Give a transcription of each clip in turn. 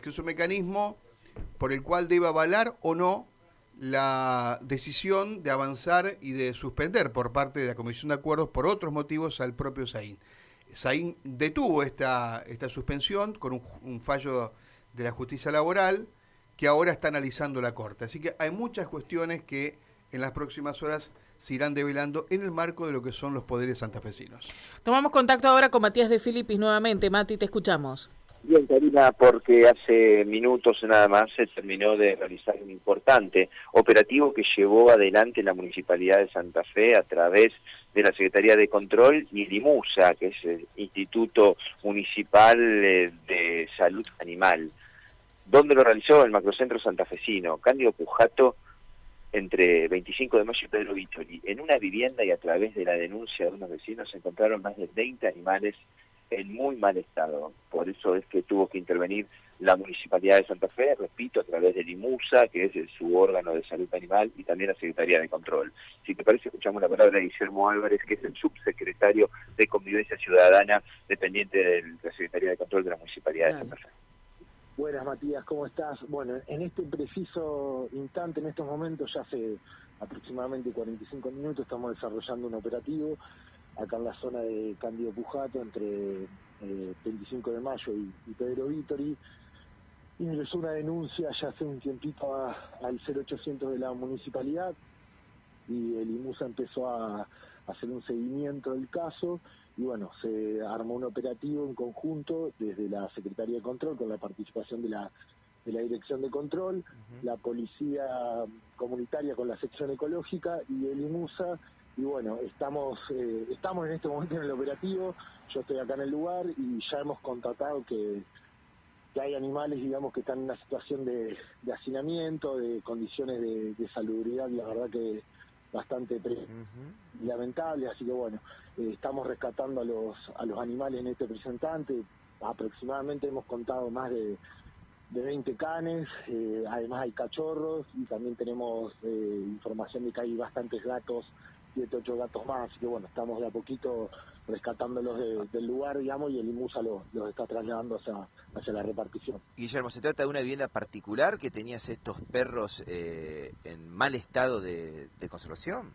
que es un mecanismo por el cual debe avalar o no la decisión de avanzar y de suspender por parte de la Comisión de Acuerdos por otros motivos al propio Saín. Saín detuvo esta, esta suspensión con un, un fallo de la justicia laboral que ahora está analizando la Corte. Así que hay muchas cuestiones que en las próximas horas se irán develando en el marco de lo que son los poderes santafesinos. Tomamos contacto ahora con Matías de Filipis nuevamente. Mati, te escuchamos. Bien, Karina, porque hace minutos nada más se terminó de realizar un importante operativo que llevó adelante la Municipalidad de Santa Fe a través de la Secretaría de Control y el IMUSA, que es el Instituto Municipal eh, de Salud Animal. ¿Dónde lo realizó? El Macrocentro Santafesino. Cándido Pujato entre 25 de mayo y Pedro Vittori. En una vivienda y a través de la denuncia de unos vecinos se encontraron más de 20 animales en muy mal estado. Por eso es que tuvo que intervenir la Municipalidad de Santa Fe, repito, a través del IMUSA, que es su órgano de salud animal, y también la Secretaría de Control. Si te parece, escuchamos la palabra de Guillermo Álvarez, que es el subsecretario de Convivencia Ciudadana, dependiente de la Secretaría de Control de la Municipalidad de Santa Fe. Buenas, Matías, ¿cómo estás? Bueno, en este preciso instante, en estos momentos, ya hace aproximadamente 45 minutos, estamos desarrollando un operativo acá en la zona de Cándido Pujato, entre 25 eh, de mayo y, Pedro Vítori. Ingresó una denuncia ya hace un tiempito al 0800 de la municipalidad y el IMUSA empezó a hacer un seguimiento del caso y bueno, se armó un operativo en conjunto desde la Secretaría de Control con la participación de la, de la Dirección de Control, la Policía Comunitaria con la sección ecológica y el IMUSA. Y bueno, estamos, eh, estamos en este momento en el operativo, yo estoy acá en el lugar y ya hemos contratado que, que hay animales, digamos, que están en una situación de, hacinamiento, de condiciones de, de salubridad, la verdad que bastante lamentable, así que bueno, eh, estamos rescatando a los, a los animales en este presentante, aproximadamente hemos contado más de, de 20 canes, eh, además hay cachorros y también tenemos eh, información de que hay bastantes gatos, 7, 8 gatos más, así que bueno, estamos de a poquito rescatándolos del lugar, digamos, y el IMUSA los, está trasladando hacia, hacia la repartición. Guillermo, ¿se trata de una vivienda particular que tenías estos perros eh, en mal estado de, conservación?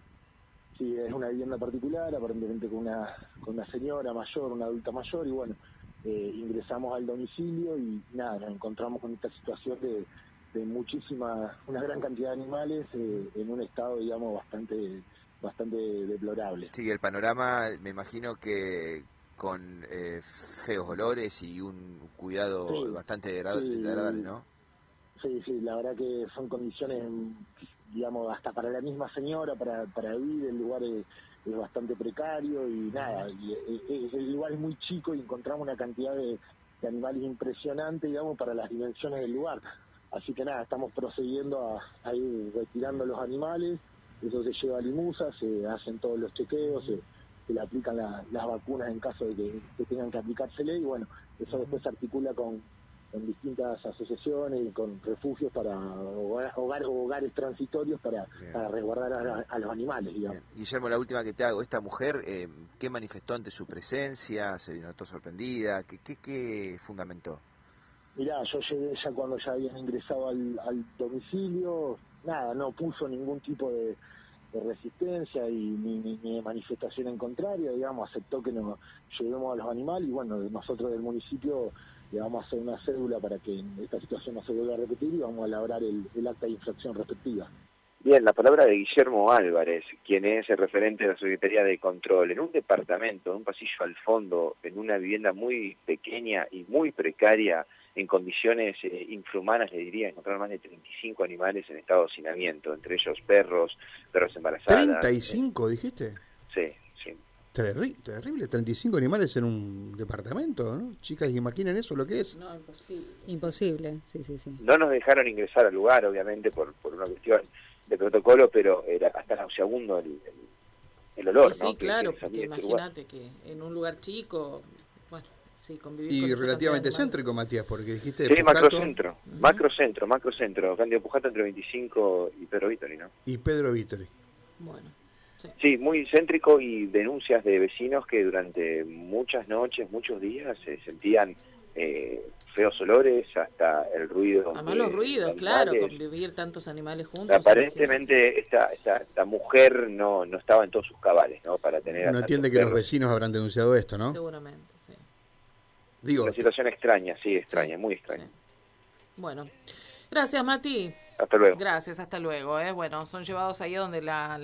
Sí, es una vivienda particular, aparentemente con una, con una señora mayor, una adulta mayor, y bueno, eh, ingresamos al domicilio y nada, nos encontramos con esta situación de, de muchísima, una gran cantidad de animales eh, en un estado, digamos, bastante bastante deplorable. Sí, el panorama me imagino que con eh, feos olores y un cuidado bastante degradable, ¿no? Sí, sí, la verdad que son condiciones, digamos, hasta para la misma señora, para, para vivir, el lugar es, bastante precario y nada, y, el lugar es muy chico y encontramos una cantidad de, animales impresionante, digamos, para las dimensiones del lugar. Así que nada, estamos procediendo a, a ir retirando los animales eso se lleva a Limusa, se hacen todos los chequeos, se, le aplican las vacunas en caso de que, tengan que aplicársele y bueno, eso después se articula con, distintas asociaciones y con refugios para hogar, hogares transitorios para, resguardar a, los animales. Digamos. Guillermo, la última que te hago, esta mujer, eh, ¿qué manifestó ante su presencia? ¿Se notó sorprendida? ¿Qué, qué, qué fundamentó? Mirá, yo llegué ya cuando ya habían ingresado al, al domicilio, nada, no puso ningún tipo de, resistencia y ni, ni, manifestación en contrario, digamos, aceptó que nos llevemos a los animales y bueno, nosotros del municipio le vamos a hacer una cédula para que esta situación no se vuelva a repetir y vamos a elaborar el, acta de infracción respectiva. Bien, la palabra de Guillermo Álvarez, quien es el referente de la Secretaría de Control, en un departamento, en un pasillo al fondo, en una vivienda muy pequeña y muy precaria, en condiciones eh, infrahumanas, le diría, encontrar más de 35 animales en estado de hacinamiento, entre ellos perros, perros embarazadas. ¿35 dijiste? Sí, sí. terrible, 35 animales en un departamento, ¿no? Chicas, ¿imaginan eso lo que es? No, imposible. Imposible, sí, sí, sí. No nos dejaron ingresar al lugar, obviamente, por, por una cuestión de protocolo, pero era hasta nauseabundo el, el, olor, sí, claro, porque imagínate que en un lugar chico y relativamente céntrico, Matías, porque dijiste... Sí, macrocentro, macrocentro, macrocentro, Cándido Pujato entre 25 y Pedro Vítori, ¿no? Y Pedro Vítori. Bueno. Sí. muy céntrico y denuncias de vecinos que durante muchas noches, muchos días se sentían eh, feos olores hasta el ruido. Además los ruidos, claro, convivir tantos animales juntos. Aparentemente esta, esta, esta, mujer no, no estaba en todos sus cabales, ¿no? Para tener no entiende que los vecinos habrán denunciado esto, ¿no? Seguramente, sí. Digo, Una situación extraña, sí, extraña, muy extraña. Bueno, gracias Mati. Hasta luego. Gracias, hasta luego. ¿eh? Bueno, son llevados ahí donde la...